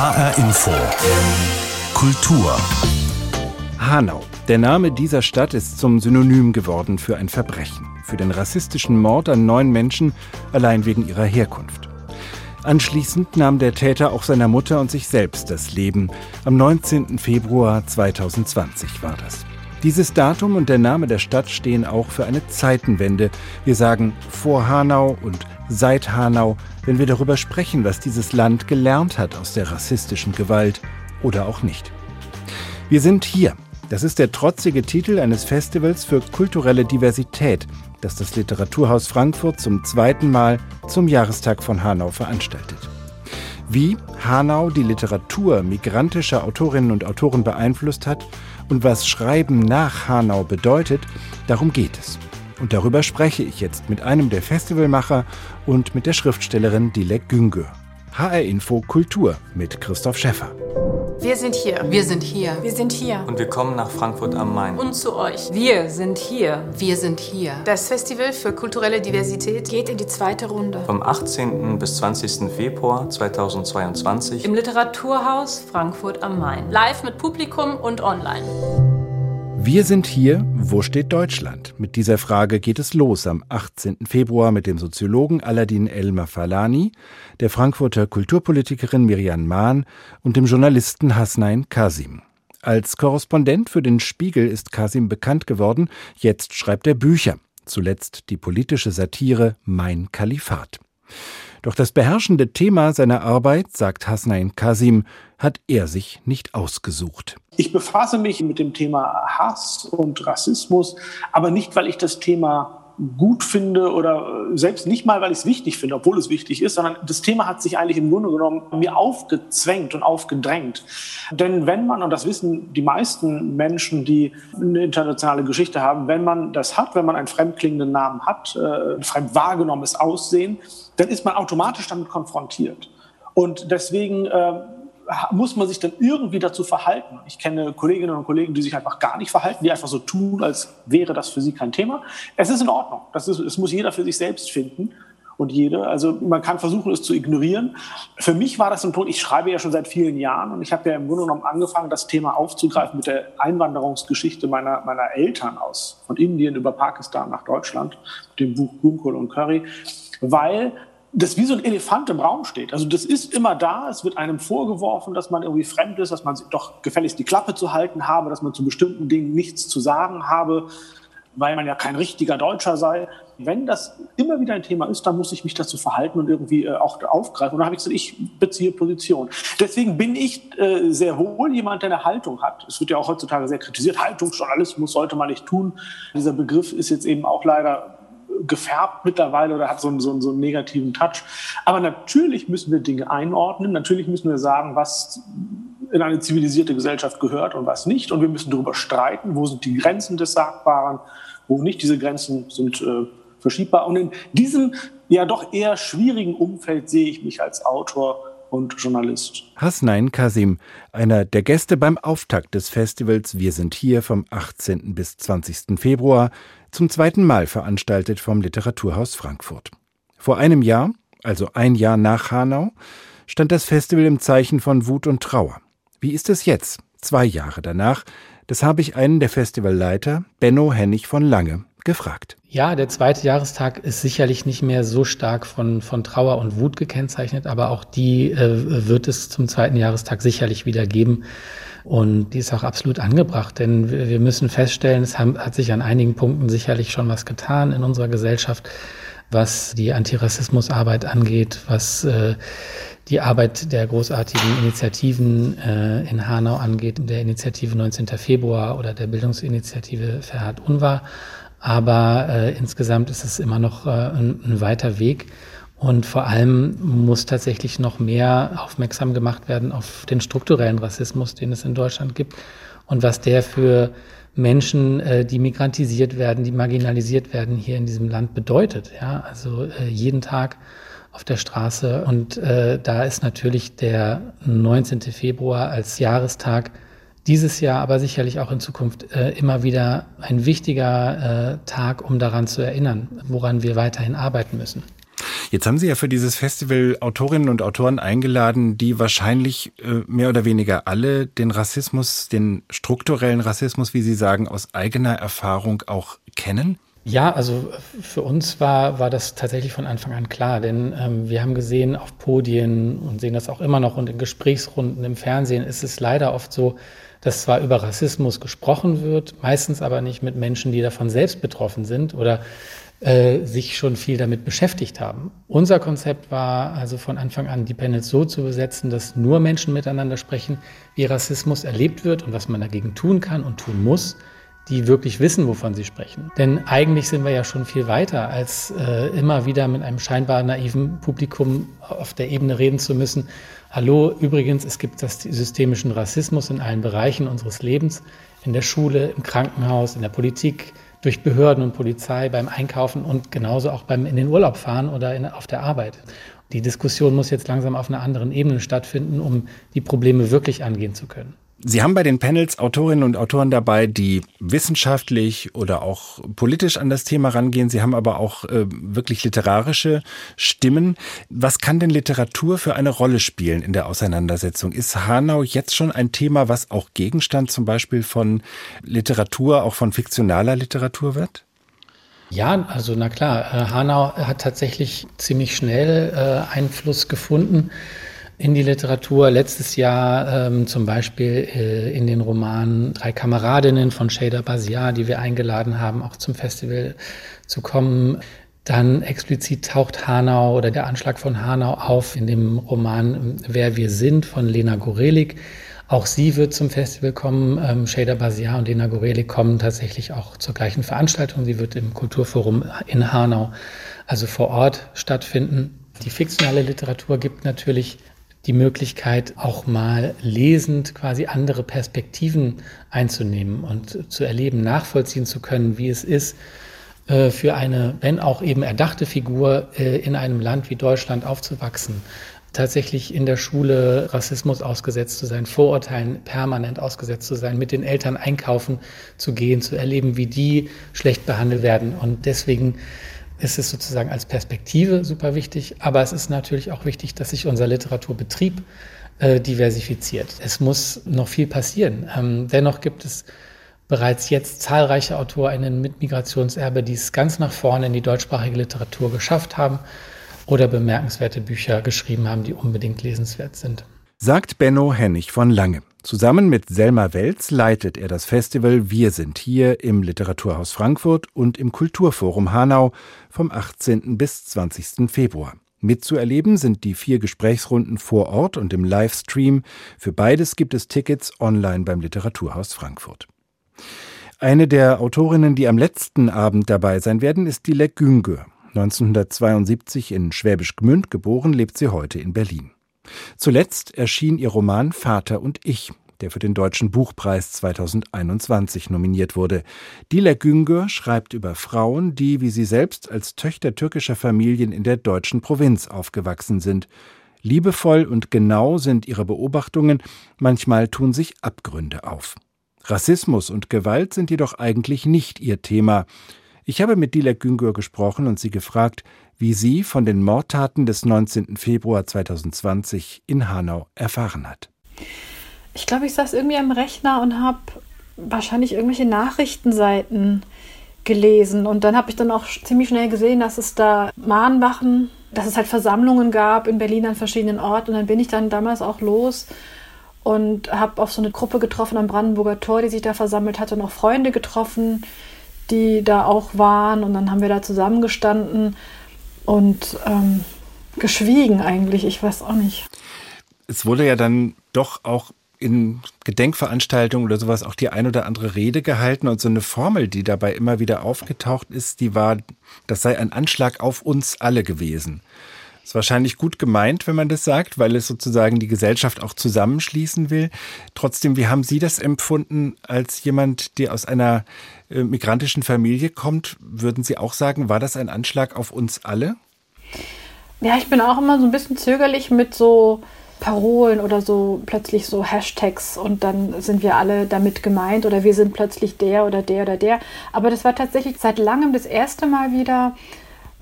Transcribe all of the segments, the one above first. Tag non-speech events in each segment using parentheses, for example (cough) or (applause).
HR Info. Kultur. Hanau. Der Name dieser Stadt ist zum Synonym geworden für ein Verbrechen, für den rassistischen Mord an neun Menschen allein wegen ihrer Herkunft. Anschließend nahm der Täter auch seiner Mutter und sich selbst das Leben. Am 19. Februar 2020 war das. Dieses Datum und der Name der Stadt stehen auch für eine Zeitenwende. Wir sagen vor Hanau und seit Hanau, wenn wir darüber sprechen, was dieses Land gelernt hat aus der rassistischen Gewalt oder auch nicht. Wir sind hier. Das ist der trotzige Titel eines Festivals für kulturelle Diversität, das das Literaturhaus Frankfurt zum zweiten Mal zum Jahrestag von Hanau veranstaltet. Wie Hanau die Literatur migrantischer Autorinnen und Autoren beeinflusst hat und was Schreiben nach Hanau bedeutet, darum geht es. Und darüber spreche ich jetzt mit einem der Festivalmacher und mit der Schriftstellerin Dilek Güngör. HR Info Kultur mit Christoph Schäffer. Wir sind hier. Wir sind hier. Wir sind hier. Und wir kommen nach Frankfurt am Main. Und zu euch. Wir sind hier. Wir sind hier. Das Festival für kulturelle Diversität geht in die zweite Runde. Vom 18. bis 20. Februar 2022 im Literaturhaus Frankfurt am Main. Live mit Publikum und online. Wir sind hier, wo steht Deutschland? Mit dieser Frage geht es los am 18. Februar mit dem Soziologen Aladin Elmer Falani, der Frankfurter Kulturpolitikerin Miriam Mahn und dem Journalisten Hasnain Kasim. Als Korrespondent für den Spiegel ist Kasim bekannt geworden, jetzt schreibt er Bücher, zuletzt die politische Satire Mein Kalifat. Doch das beherrschende Thema seiner Arbeit, sagt Hasnain Kasim, hat er sich nicht ausgesucht. Ich befasse mich mit dem Thema Hass und Rassismus, aber nicht, weil ich das Thema gut finde oder selbst nicht mal, weil ich es wichtig finde, obwohl es wichtig ist, sondern das Thema hat sich eigentlich im Grunde genommen mir aufgezwängt und aufgedrängt. Denn wenn man, und das wissen die meisten Menschen, die eine internationale Geschichte haben, wenn man das hat, wenn man einen fremdklingenden Namen hat, äh, ein fremd wahrgenommenes Aussehen, dann ist man automatisch damit konfrontiert. Und deswegen äh, muss man sich dann irgendwie dazu verhalten. Ich kenne Kolleginnen und Kollegen, die sich einfach gar nicht verhalten, die einfach so tun, als wäre das für sie kein Thema. Es ist in Ordnung. Das, ist, das muss jeder für sich selbst finden und jede. Also man kann versuchen, es zu ignorieren. Für mich war das ein Punkt, ich schreibe ja schon seit vielen Jahren und ich habe ja im Grunde genommen angefangen, das Thema aufzugreifen mit der Einwanderungsgeschichte meiner, meiner Eltern aus, von Indien über Pakistan nach Deutschland, mit dem Buch Gunkel und Curry, weil das wie so ein Elefant im Raum steht. Also das ist immer da, es wird einem vorgeworfen, dass man irgendwie fremd ist, dass man doch gefälligst die Klappe zu halten habe, dass man zu bestimmten Dingen nichts zu sagen habe, weil man ja kein richtiger Deutscher sei. Wenn das immer wieder ein Thema ist, dann muss ich mich dazu verhalten und irgendwie äh, auch aufgreifen. Und dann habe ich gesagt, ich beziehe Position. Deswegen bin ich äh, sehr wohl jemand, der eine Haltung hat. Es wird ja auch heutzutage sehr kritisiert. Haltungsjournalismus sollte man nicht tun. Dieser Begriff ist jetzt eben auch leider gefärbt mittlerweile oder hat so einen, so, einen, so einen negativen Touch. Aber natürlich müssen wir Dinge einordnen. Natürlich müssen wir sagen, was in eine zivilisierte Gesellschaft gehört und was nicht. Und wir müssen darüber streiten, wo sind die Grenzen des Sagbaren, wo nicht. Diese Grenzen sind äh, verschiebbar. Und in diesem ja doch eher schwierigen Umfeld sehe ich mich als Autor und Journalist. Hasnain Kasim, einer der Gäste beim Auftakt des Festivals Wir sind hier vom 18. bis 20. Februar zum zweiten Mal veranstaltet vom Literaturhaus Frankfurt. Vor einem Jahr, also ein Jahr nach Hanau, stand das Festival im Zeichen von Wut und Trauer. Wie ist es jetzt, zwei Jahre danach? Das habe ich einen der Festivalleiter, Benno Hennig von Lange, gefragt. Ja, der zweite Jahrestag ist sicherlich nicht mehr so stark von, von Trauer und Wut gekennzeichnet, aber auch die äh, wird es zum zweiten Jahrestag sicherlich wieder geben. Und die ist auch absolut angebracht, denn wir müssen feststellen, es hat sich an einigen Punkten sicherlich schon was getan in unserer Gesellschaft, was die Antirassismusarbeit angeht, was äh, die Arbeit der großartigen Initiativen äh, in Hanau angeht, der Initiative 19. Februar oder der Bildungsinitiative Ferhat Unwahr. Aber äh, insgesamt ist es immer noch äh, ein, ein weiter Weg. Und vor allem muss tatsächlich noch mehr aufmerksam gemacht werden auf den strukturellen Rassismus, den es in Deutschland gibt und was der für Menschen, äh, die migrantisiert werden, die marginalisiert werden, hier in diesem Land bedeutet. Ja, also äh, jeden Tag auf der Straße. Und äh, da ist natürlich der 19. Februar als Jahrestag dieses Jahr, aber sicherlich auch in Zukunft äh, immer wieder ein wichtiger äh, Tag, um daran zu erinnern, woran wir weiterhin arbeiten müssen. Jetzt haben Sie ja für dieses Festival Autorinnen und Autoren eingeladen, die wahrscheinlich äh, mehr oder weniger alle den Rassismus, den strukturellen Rassismus, wie Sie sagen, aus eigener Erfahrung auch kennen. Ja, also für uns war, war das tatsächlich von Anfang an klar, denn ähm, wir haben gesehen auf Podien und sehen das auch immer noch und in Gesprächsrunden im Fernsehen ist es leider oft so, dass zwar über Rassismus gesprochen wird, meistens aber nicht mit Menschen, die davon selbst betroffen sind oder äh, sich schon viel damit beschäftigt haben. Unser Konzept war also von Anfang an, die Panels so zu besetzen, dass nur Menschen miteinander sprechen, wie Rassismus erlebt wird und was man dagegen tun kann und tun muss die wirklich wissen, wovon sie sprechen. Denn eigentlich sind wir ja schon viel weiter, als äh, immer wieder mit einem scheinbar naiven Publikum auf der Ebene reden zu müssen. Hallo, übrigens, es gibt das systemischen Rassismus in allen Bereichen unseres Lebens, in der Schule, im Krankenhaus, in der Politik, durch Behörden und Polizei, beim Einkaufen und genauso auch beim in den Urlaub fahren oder in, auf der Arbeit. Die Diskussion muss jetzt langsam auf einer anderen Ebene stattfinden, um die Probleme wirklich angehen zu können. Sie haben bei den Panels Autorinnen und Autoren dabei, die wissenschaftlich oder auch politisch an das Thema rangehen. Sie haben aber auch äh, wirklich literarische Stimmen. Was kann denn Literatur für eine Rolle spielen in der Auseinandersetzung? Ist Hanau jetzt schon ein Thema, was auch Gegenstand zum Beispiel von Literatur, auch von fiktionaler Literatur wird? Ja, also na klar, äh, Hanau hat tatsächlich ziemlich schnell äh, Einfluss gefunden in die Literatur. Letztes Jahr ähm, zum Beispiel äh, in den Roman Drei Kameradinnen von Shader Baziar, die wir eingeladen haben, auch zum Festival zu kommen. Dann explizit taucht Hanau oder der Anschlag von Hanau auf in dem Roman Wer wir sind von Lena Gorelik. Auch sie wird zum Festival kommen. Ähm, Shader Baziar und Lena Gorelik kommen tatsächlich auch zur gleichen Veranstaltung. Sie wird im Kulturforum in Hanau, also vor Ort, stattfinden. Die fiktionale Literatur gibt natürlich die Möglichkeit, auch mal lesend quasi andere Perspektiven einzunehmen und zu erleben, nachvollziehen zu können, wie es ist, äh, für eine, wenn auch eben erdachte Figur äh, in einem Land wie Deutschland aufzuwachsen, tatsächlich in der Schule Rassismus ausgesetzt zu sein, Vorurteilen permanent ausgesetzt zu sein, mit den Eltern einkaufen zu gehen, zu erleben, wie die schlecht behandelt werden. Und deswegen ist es sozusagen als Perspektive super wichtig, aber es ist natürlich auch wichtig, dass sich unser Literaturbetrieb äh, diversifiziert. Es muss noch viel passieren. Ähm, dennoch gibt es bereits jetzt zahlreiche AutorInnen mit Migrationserbe, die es ganz nach vorne in die deutschsprachige Literatur geschafft haben oder bemerkenswerte Bücher geschrieben haben, die unbedingt lesenswert sind. Sagt Benno Hennig von Lange. Zusammen mit Selma Welz leitet er das Festival Wir sind hier im Literaturhaus Frankfurt und im Kulturforum Hanau vom 18. bis 20. Februar. Mitzuerleben sind die vier Gesprächsrunden vor Ort und im Livestream. Für beides gibt es Tickets online beim Literaturhaus Frankfurt. Eine der Autorinnen, die am letzten Abend dabei sein werden, ist Dilek Güngör. 1972 in Schwäbisch Gmünd geboren, lebt sie heute in Berlin. Zuletzt erschien ihr Roman Vater und ich, der für den Deutschen Buchpreis 2021 nominiert wurde. Dila Güngör schreibt über Frauen, die, wie sie selbst, als Töchter türkischer Familien in der deutschen Provinz aufgewachsen sind. Liebevoll und genau sind ihre Beobachtungen, manchmal tun sich Abgründe auf. Rassismus und Gewalt sind jedoch eigentlich nicht ihr Thema. Ich habe mit Dilek Güngör gesprochen und sie gefragt, wie sie von den Mordtaten des 19. Februar 2020 in Hanau erfahren hat. Ich glaube, ich saß irgendwie am Rechner und habe wahrscheinlich irgendwelche Nachrichtenseiten gelesen. Und dann habe ich dann auch ziemlich schnell gesehen, dass es da Mahnwachen, dass es halt Versammlungen gab in Berlin an verschiedenen Orten. Und dann bin ich dann damals auch los und habe auf so eine Gruppe getroffen am Brandenburger Tor, die sich da versammelt hatte, und auch Freunde getroffen, die da auch waren. Und dann haben wir da zusammengestanden und ähm, geschwiegen eigentlich. Ich weiß auch nicht. Es wurde ja dann doch auch in Gedenkveranstaltungen oder sowas auch die ein oder andere Rede gehalten und so eine Formel, die dabei immer wieder aufgetaucht ist, die war, das sei ein Anschlag auf uns alle gewesen. Ist wahrscheinlich gut gemeint, wenn man das sagt, weil es sozusagen die Gesellschaft auch zusammenschließen will. Trotzdem, wie haben Sie das empfunden als jemand, der aus einer äh, migrantischen Familie kommt? Würden Sie auch sagen, war das ein Anschlag auf uns alle? Ja, ich bin auch immer so ein bisschen zögerlich mit so Parolen oder so plötzlich so Hashtags und dann sind wir alle damit gemeint oder wir sind plötzlich der oder der oder der. Aber das war tatsächlich seit langem das erste Mal wieder,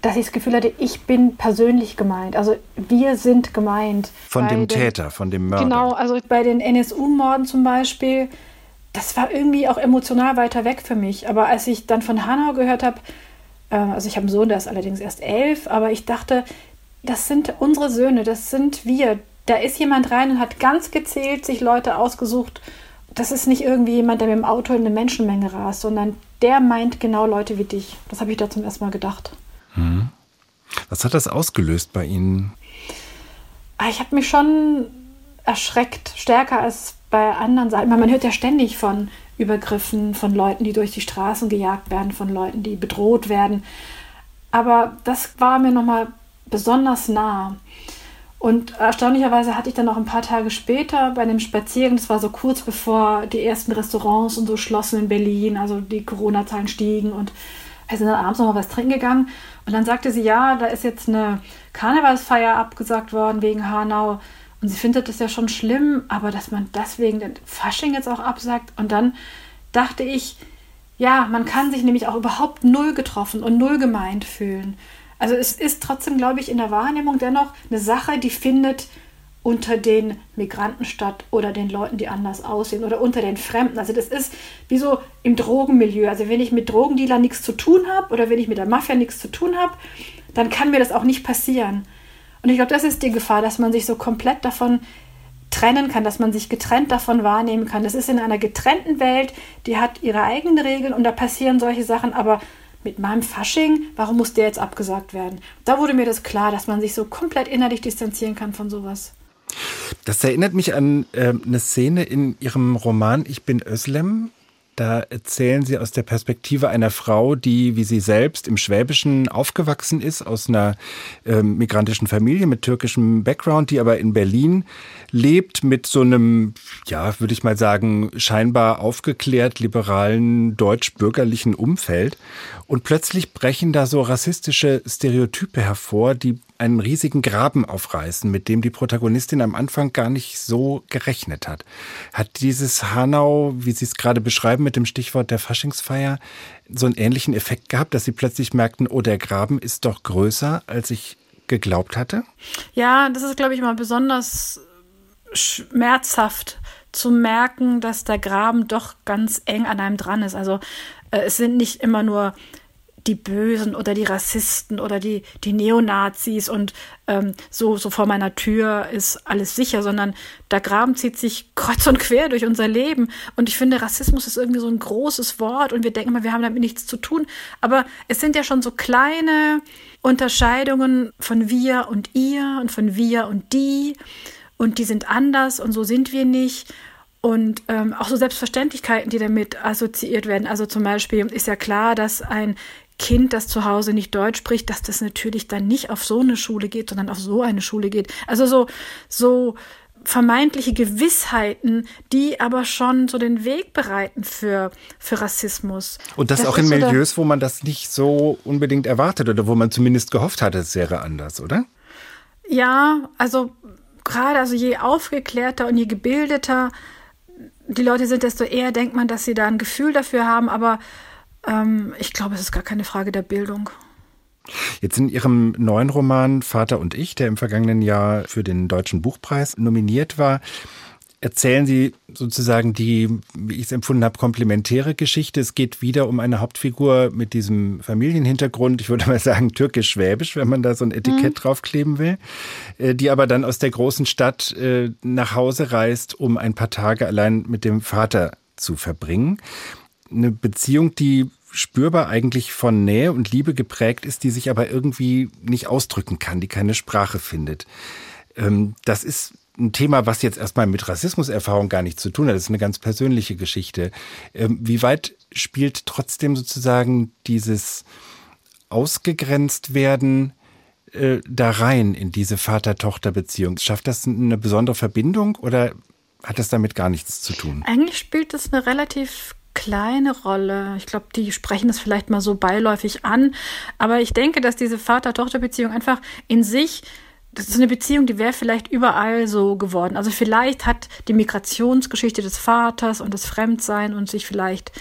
dass ich das Gefühl hatte, ich bin persönlich gemeint. Also wir sind gemeint. Von dem den, Täter, von dem Mörder. Genau, also bei den NSU-Morden zum Beispiel, das war irgendwie auch emotional weiter weg für mich. Aber als ich dann von Hanau gehört habe, äh, also ich habe einen Sohn, der ist allerdings erst elf, aber ich dachte, das sind unsere Söhne, das sind wir. Da ist jemand rein und hat ganz gezählt sich Leute ausgesucht. Das ist nicht irgendwie jemand, der mit dem Auto in eine Menschenmenge rast, sondern der meint genau Leute wie dich. Das habe ich da zum ersten Mal gedacht. Hm. Was hat das ausgelöst bei Ihnen? Ah, ich habe mich schon erschreckt, stärker als bei anderen Seiten. Man hört ja ständig von Übergriffen, von Leuten, die durch die Straßen gejagt werden, von Leuten, die bedroht werden. Aber das war mir nochmal besonders nah. Und erstaunlicherweise hatte ich dann noch ein paar Tage später bei einem Spaziergang, das war so kurz bevor die ersten Restaurants und so schlossen in Berlin, also die Corona-Zahlen stiegen und wir sind dann abends noch mal was trinken gegangen. Und dann sagte sie, ja, da ist jetzt eine Karnevalsfeier abgesagt worden wegen Hanau. Und sie findet das ja schon schlimm, aber dass man deswegen den Fasching jetzt auch absagt. Und dann dachte ich, ja, man kann sich nämlich auch überhaupt null getroffen und null gemeint fühlen. Also es ist trotzdem, glaube ich, in der Wahrnehmung dennoch eine Sache, die findet unter den Migranten statt oder den Leuten, die anders aussehen oder unter den Fremden. Also das ist wie so im Drogenmilieu. Also wenn ich mit Drogendealern nichts zu tun habe oder wenn ich mit der Mafia nichts zu tun habe, dann kann mir das auch nicht passieren. Und ich glaube, das ist die Gefahr, dass man sich so komplett davon trennen kann, dass man sich getrennt davon wahrnehmen kann. Das ist in einer getrennten Welt, die hat ihre eigenen Regeln und da passieren solche Sachen, aber mit meinem Fasching, warum muss der jetzt abgesagt werden? Da wurde mir das klar, dass man sich so komplett innerlich distanzieren kann von sowas. Das erinnert mich an äh, eine Szene in Ihrem Roman Ich bin Özlem. Da erzählen Sie aus der Perspektive einer Frau, die, wie sie selbst, im Schwäbischen aufgewachsen ist, aus einer äh, migrantischen Familie mit türkischem Background, die aber in Berlin lebt mit so einem, ja, würde ich mal sagen, scheinbar aufgeklärt liberalen deutsch-bürgerlichen Umfeld. Und plötzlich brechen da so rassistische Stereotype hervor, die einen riesigen Graben aufreißen, mit dem die Protagonistin am Anfang gar nicht so gerechnet hat. Hat dieses Hanau, wie Sie es gerade beschreiben mit dem Stichwort der Faschingsfeier, so einen ähnlichen Effekt gehabt, dass Sie plötzlich merkten, oh, der Graben ist doch größer, als ich geglaubt hatte? Ja, das ist, glaube ich, mal besonders schmerzhaft zu merken, dass der Graben doch ganz eng an einem dran ist. Also äh, es sind nicht immer nur die Bösen oder die Rassisten oder die, die Neonazis und ähm, so, so vor meiner Tür ist alles sicher, sondern der Graben zieht sich kreuz und quer durch unser Leben. Und ich finde, Rassismus ist irgendwie so ein großes Wort und wir denken immer, wir haben damit nichts zu tun. Aber es sind ja schon so kleine Unterscheidungen von wir und ihr und von wir und die und die sind anders und so sind wir nicht. Und ähm, auch so Selbstverständlichkeiten, die damit assoziiert werden. Also zum Beispiel ist ja klar, dass ein Kind, das zu Hause nicht Deutsch spricht, dass das natürlich dann nicht auf so eine Schule geht, sondern auf so eine Schule geht. Also so, so vermeintliche Gewissheiten, die aber schon so den Weg bereiten für, für Rassismus. Und das, das auch in Milieus, wo man das nicht so unbedingt erwartet oder wo man zumindest gehofft hatte, es wäre anders, oder? Ja, also gerade also je aufgeklärter und je gebildeter die Leute sind, desto eher denkt man, dass sie da ein Gefühl dafür haben, aber ähm, ich glaube, es ist gar keine Frage der Bildung. Jetzt in Ihrem neuen Roman Vater und ich, der im vergangenen Jahr für den Deutschen Buchpreis nominiert war, erzählen Sie sozusagen die, wie ich es empfunden habe, komplementäre Geschichte. Es geht wieder um eine Hauptfigur mit diesem Familienhintergrund, ich würde mal sagen türkisch-schwäbisch, wenn man da so ein Etikett mhm. draufkleben will, äh, die aber dann aus der großen Stadt äh, nach Hause reist, um ein paar Tage allein mit dem Vater zu verbringen. Eine Beziehung, die spürbar eigentlich von Nähe und Liebe geprägt ist, die sich aber irgendwie nicht ausdrücken kann, die keine Sprache findet. Ähm, das ist ein Thema, was jetzt erstmal mit Rassismuserfahrung gar nichts zu tun hat. Das ist eine ganz persönliche Geschichte. Ähm, wie weit spielt trotzdem sozusagen dieses ausgegrenzt werden äh, da rein in diese Vater-Tochter-Beziehung? Schafft das eine besondere Verbindung oder hat das damit gar nichts zu tun? Eigentlich spielt das eine relativ kleine Rolle. Ich glaube, die sprechen das vielleicht mal so beiläufig an. Aber ich denke, dass diese Vater-Tochter-Beziehung einfach in sich das ist eine Beziehung, die wäre vielleicht überall so geworden. Also vielleicht hat die Migrationsgeschichte des Vaters und das Fremdsein und sich vielleicht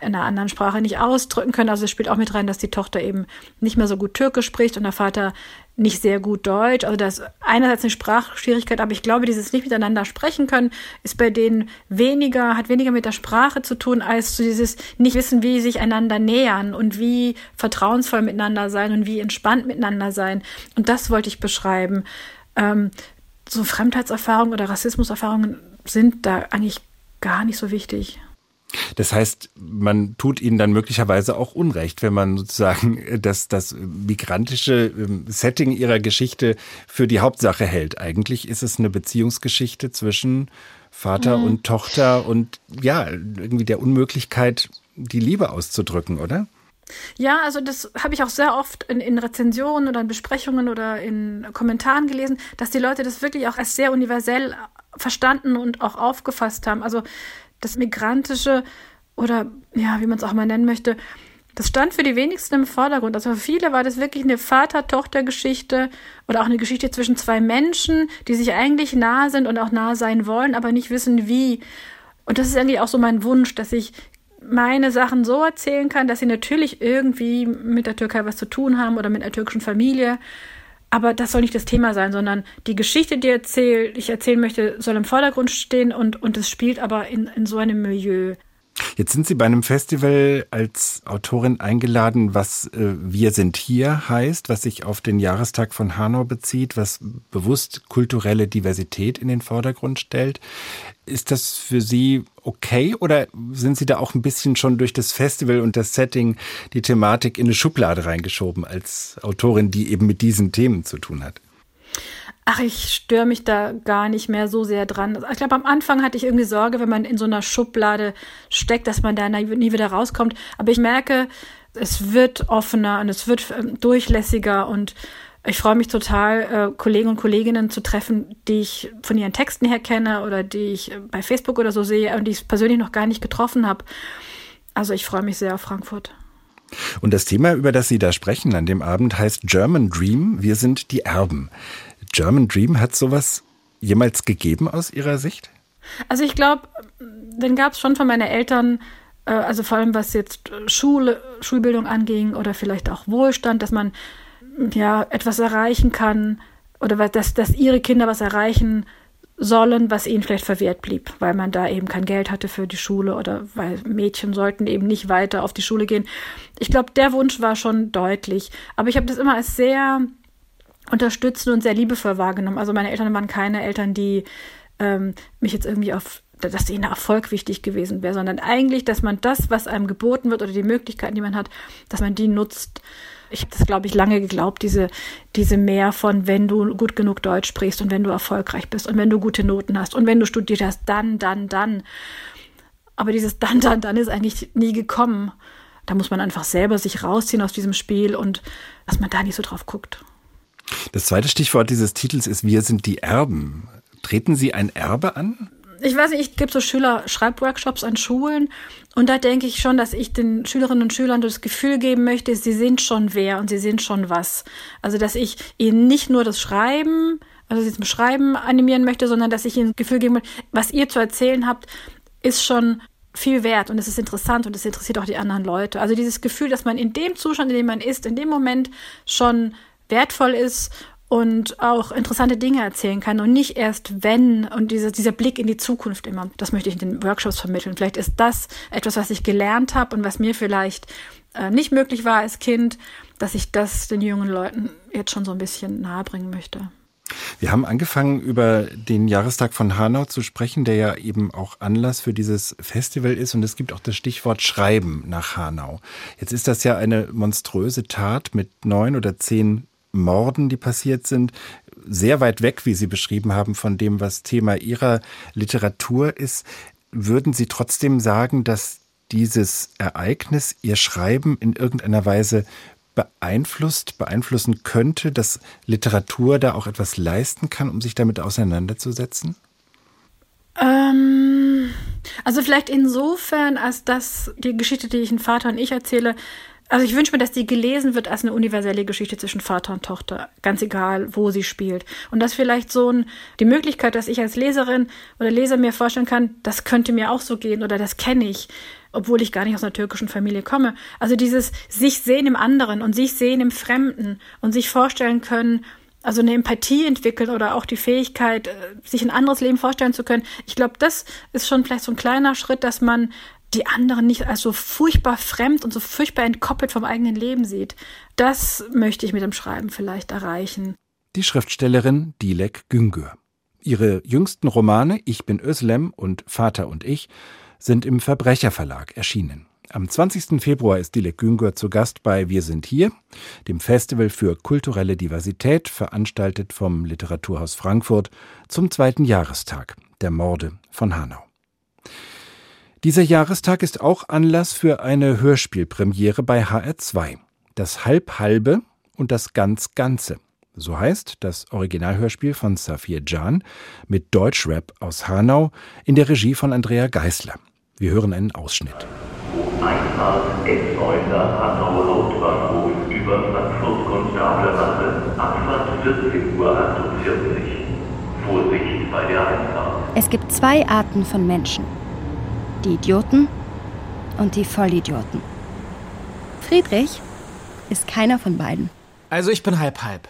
in einer anderen Sprache nicht ausdrücken können. Also es spielt auch mit rein, dass die Tochter eben nicht mehr so gut Türkisch spricht und der Vater nicht sehr gut Deutsch. Also das einerseits eine Sprachschwierigkeit, aber ich glaube, dieses nicht miteinander sprechen können ist bei denen weniger, hat weniger mit der Sprache zu tun, als zu dieses nicht wissen, wie sich einander nähern und wie vertrauensvoll miteinander sein und wie entspannt miteinander sein. Und das wollte ich beschreiben. Ähm, so Fremdheitserfahrungen oder Rassismuserfahrungen sind da eigentlich gar nicht so wichtig. Das heißt, man tut ihnen dann möglicherweise auch Unrecht, wenn man sozusagen das, das migrantische ähm, Setting ihrer Geschichte für die Hauptsache hält. Eigentlich ist es eine Beziehungsgeschichte zwischen Vater mhm. und Tochter und ja, irgendwie der Unmöglichkeit, die Liebe auszudrücken, oder? Ja, also das habe ich auch sehr oft in, in, Rezensionen oder in Besprechungen oder in Kommentaren gelesen, dass die Leute das wirklich auch als sehr universell verstanden und auch aufgefasst haben. Also das Migrantische oder ja, wie man es auch mal nennen möchte, das stand für die wenigsten im Vordergrund. Also für viele war das wirklich eine Vater-Tochter-Geschichte oder auch eine Geschichte zwischen zwei Menschen, die sich eigentlich nah sind und auch nah sein wollen, aber nicht wissen wie. Und das ist eigentlich auch so mein Wunsch, dass ich meine Sachen so erzählen kann, dass sie natürlich irgendwie mit der Türkei was zu tun haben oder mit einer türkischen Familie. Aber das soll nicht das Thema sein, sondern die Geschichte, die erzähl, ich erzählen möchte, soll im Vordergrund stehen und, und es spielt aber in, in so einem Milieu. Jetzt sind Sie bei einem Festival als Autorin eingeladen, was äh, Wir sind hier heißt, was sich auf den Jahrestag von Hanau bezieht, was bewusst kulturelle Diversität in den Vordergrund stellt. Ist das für Sie okay oder sind Sie da auch ein bisschen schon durch das Festival und das Setting die Thematik in eine Schublade reingeschoben als Autorin, die eben mit diesen Themen zu tun hat? Ach, ich störe mich da gar nicht mehr so sehr dran. Ich glaube, am Anfang hatte ich irgendwie Sorge, wenn man in so einer Schublade steckt, dass man da nie wieder rauskommt. Aber ich merke, es wird offener und es wird ähm, durchlässiger und ich freue mich total, äh, Kollegen und Kolleginnen zu treffen, die ich von ihren Texten her kenne oder die ich äh, bei Facebook oder so sehe und die ich persönlich noch gar nicht getroffen habe. Also ich freue mich sehr auf Frankfurt. Und das Thema, über das Sie da sprechen an dem Abend, heißt German Dream. Wir sind die Erben. German Dream, hat sowas jemals gegeben aus Ihrer Sicht? Also ich glaube, den gab es schon von meinen Eltern, äh, also vor allem was jetzt Schule, Schulbildung anging oder vielleicht auch Wohlstand, dass man ja etwas erreichen kann oder dass, dass ihre Kinder was erreichen sollen, was ihnen vielleicht verwehrt blieb, weil man da eben kein Geld hatte für die Schule oder weil Mädchen sollten eben nicht weiter auf die Schule gehen. Ich glaube, der Wunsch war schon deutlich, aber ich habe das immer als sehr unterstützend und sehr liebevoll wahrgenommen. Also meine Eltern waren keine Eltern, die ähm, mich jetzt irgendwie auf, dass ihnen Erfolg wichtig gewesen wäre, sondern eigentlich, dass man das, was einem geboten wird oder die Möglichkeiten, die man hat, dass man die nutzt. Ich habe das, glaube ich, lange geglaubt, diese, diese mehr von, wenn du gut genug Deutsch sprichst und wenn du erfolgreich bist und wenn du gute Noten hast und wenn du studiert hast, dann, dann, dann. Aber dieses dann, dann, dann ist eigentlich nie gekommen. Da muss man einfach selber sich rausziehen aus diesem Spiel und dass man da nicht so drauf guckt. Das zweite Stichwort dieses Titels ist Wir sind die Erben. Treten Sie ein Erbe an? Ich weiß nicht, ich gebe so Schüler-Schreibworkshops an Schulen und da denke ich schon, dass ich den Schülerinnen und Schülern das Gefühl geben möchte, sie sind schon wer und sie sind schon was. Also, dass ich ihnen nicht nur das Schreiben, also sie zum Schreiben animieren möchte, sondern dass ich ihnen das Gefühl geben möchte, was ihr zu erzählen habt, ist schon viel wert und es ist interessant und es interessiert auch die anderen Leute. Also dieses Gefühl, dass man in dem Zustand, in dem man ist, in dem Moment schon wertvoll ist und auch interessante Dinge erzählen kann und nicht erst wenn und dieser, dieser Blick in die Zukunft immer. Das möchte ich in den Workshops vermitteln. Vielleicht ist das etwas, was ich gelernt habe und was mir vielleicht äh, nicht möglich war als Kind, dass ich das den jungen Leuten jetzt schon so ein bisschen nahebringen möchte. Wir haben angefangen, über den Jahrestag von Hanau zu sprechen, der ja eben auch Anlass für dieses Festival ist. Und es gibt auch das Stichwort Schreiben nach Hanau. Jetzt ist das ja eine monströse Tat mit neun oder zehn Morden, die passiert sind, sehr weit weg, wie Sie beschrieben haben, von dem, was Thema Ihrer Literatur ist. Würden Sie trotzdem sagen, dass dieses Ereignis Ihr Schreiben in irgendeiner Weise beeinflusst, beeinflussen könnte, dass Literatur da auch etwas leisten kann, um sich damit auseinanderzusetzen? Ähm, also vielleicht insofern, als dass die Geschichte, die ich in Vater und ich erzähle, Also ich wünsche mir, dass die gelesen wird als eine universelle Geschichte zwischen Vater und Tochter, ganz egal, wo sie spielt. Und dass vielleicht so ein, die Möglichkeit, dass ich als Leserin oder Leser mir vorstellen kann, das könnte mir auch so gehen oder das kenne ich, obwohl ich gar nicht aus einer türkischen Familie komme. Also dieses sich sehen im anderen und sich sehen im Fremden und sich vorstellen können, also eine Empathie entwickeln oder auch die Fähigkeit, äh, sich ein anderes Leben vorstellen zu können. Ich glaube, das ist schon vielleicht so ein kleiner Schritt, dass man die anderen nicht als so furchtbar fremd und so furchtbar entkoppelt vom eigenen Leben sieht. Das möchte ich mit dem Schreiben vielleicht erreichen. Die Schriftstellerin Dilek Güngör. Ihre jüngsten Romane Ich bin Özlem und Vater und ich sind im Verbrecherverlag erschienen. Am 20. Februar ist Dilek Güngör zu Gast bei Wir sind hier, dem Festival für kulturelle Diversität, veranstaltet vom Literaturhaus Frankfurt zum zweiten Jahrestag der Morde von Hanau. Dieser Jahrestag ist auch Anlass für eine Hörspielpremiere bei HR2. Das Halb-Halbe und das Ganz-Ganze. So heißt das Originalhörspiel von Safir Jan mit Deutschrap aus Hanau in der Regie von Andrea Geißler. Wir hören einen Ausschnitt. Einfahrt S9 Hanau Hauptbahnhof über Frankfurt Konstablerwache, Abfahrt 14 Uhr 48. Vorsicht bei der Einfahrt. Es gibt zwei Arten von Menschen die Idioten und die Vollidioten. Friedrich ist keiner von beiden. Also ich bin halb halb.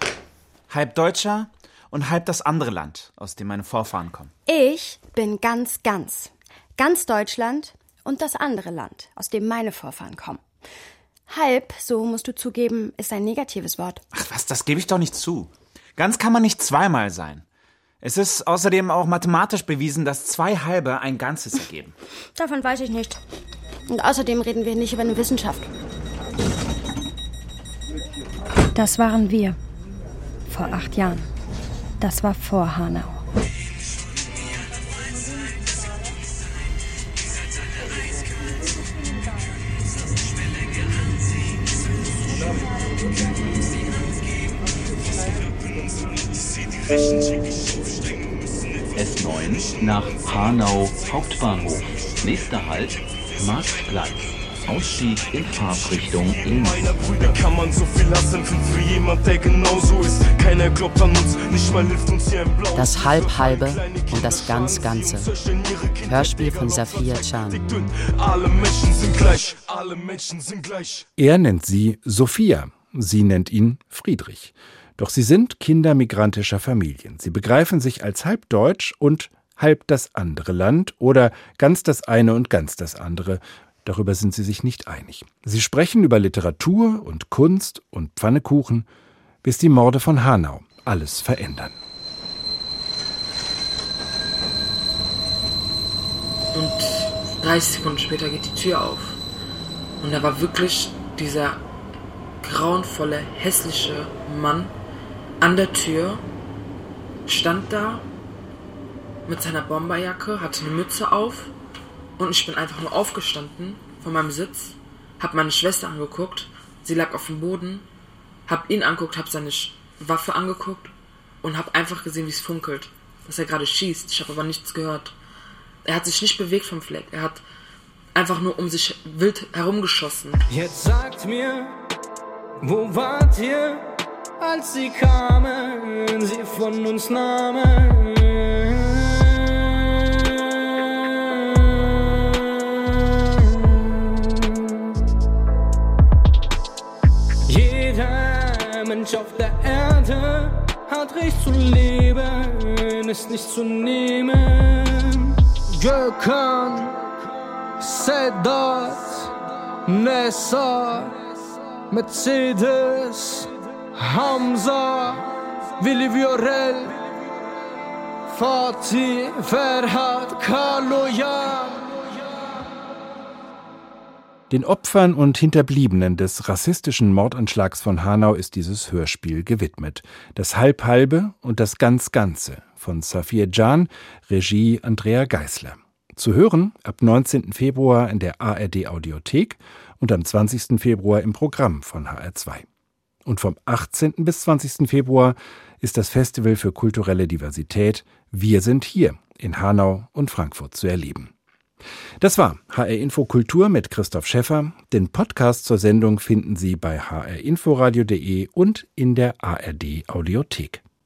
Halb Deutscher und halb das andere Land, aus dem meine Vorfahren kommen. Ich bin ganz ganz. Ganz Deutschland und das andere Land, aus dem meine Vorfahren kommen. Halb, so musst du zugeben, ist ein negatives Wort. Ach was, das gebe ich doch nicht zu. Ganz kann man nicht zweimal sein. Es ist außerdem auch mathematisch bewiesen, dass zwei halbe ein Ganzes ergeben. (laughs) Davon weiß ich nicht. Und außerdem reden wir nicht über eine Wissenschaft. Das waren wir. Vor acht Jahren. Das war vor Hanau. S9 nach Hanau Hauptbahnhof. Nächster Halt Marktplatz. Ausstieg in Fahrtrichtung in Meiner Brüder kann man so viel hassen, für jemand, der genauso ist. Keiner glaubt an uns, nicht mal hilft uns hier im Blau. Das Halb-Halbe und das Ganz-Ganze. Hörspiel von Safia Chan. Alle Menschen sind gleich, alle Menschen sind gleich. Er nennt sie Sophia, sie nennt ihn Friedrich. Doch sie sind Kinder migrantischer Familien. Sie begreifen sich als halb deutsch und halb das andere Land oder ganz das eine und ganz das andere. Darüber sind sie sich nicht einig. Sie sprechen über Literatur und Kunst und Pfannekuchen, bis die Morde von Hanau alles verändern. Und 30 Sekunden später geht die Tür auf. Und da war wirklich dieser grauenvolle, hässliche Mann an der Tür, stand da mit seiner Bomberjacke, hatte eine Mütze auf und ich bin einfach nur aufgestanden von meinem Sitz, hab meine Schwester angeguckt, sie lag auf dem Boden, hab ihn angeguckt, hab seine Waffe angeguckt und hab einfach gesehen, wie es funkelt, dass er gerade schießt. Ich habe aber nichts gehört. Er hat sich nicht bewegt vom Fleck. Er hat einfach nur um sich wild herumgeschossen. Jetzt sagt mir, wo wart ihr? als sie kamen, sie von uns nahmen. Erde hat Recht zu leben, ist nicht zu nehmen. Gökhan, Sedat, Nessa, Mercedes. Hamza, Willi Viorel, Fatih, Ferhat, Kaloyan. Den Opfern und Hinterbliebenen des rassistischen Mordanschlags von Hanau ist dieses Hörspiel gewidmet. Das Halb-Halbe und das Ganz-Ganze von Safir Jan, Regie Andrea Geißler. Zu hören ab 19. Februar in der ARD Audiothek und am 20. Februar im Programm von HR2. Und vom 18. bis 20. Februar ist das Festival für kulturelle Diversität Wir sind hier in Hanau und Frankfurt zu erleben. Das war HR Info Kultur mit Christoph Schäffer. Den Podcast zur Sendung finden Sie bei hrinforadio.de und in der ARD Audiothek.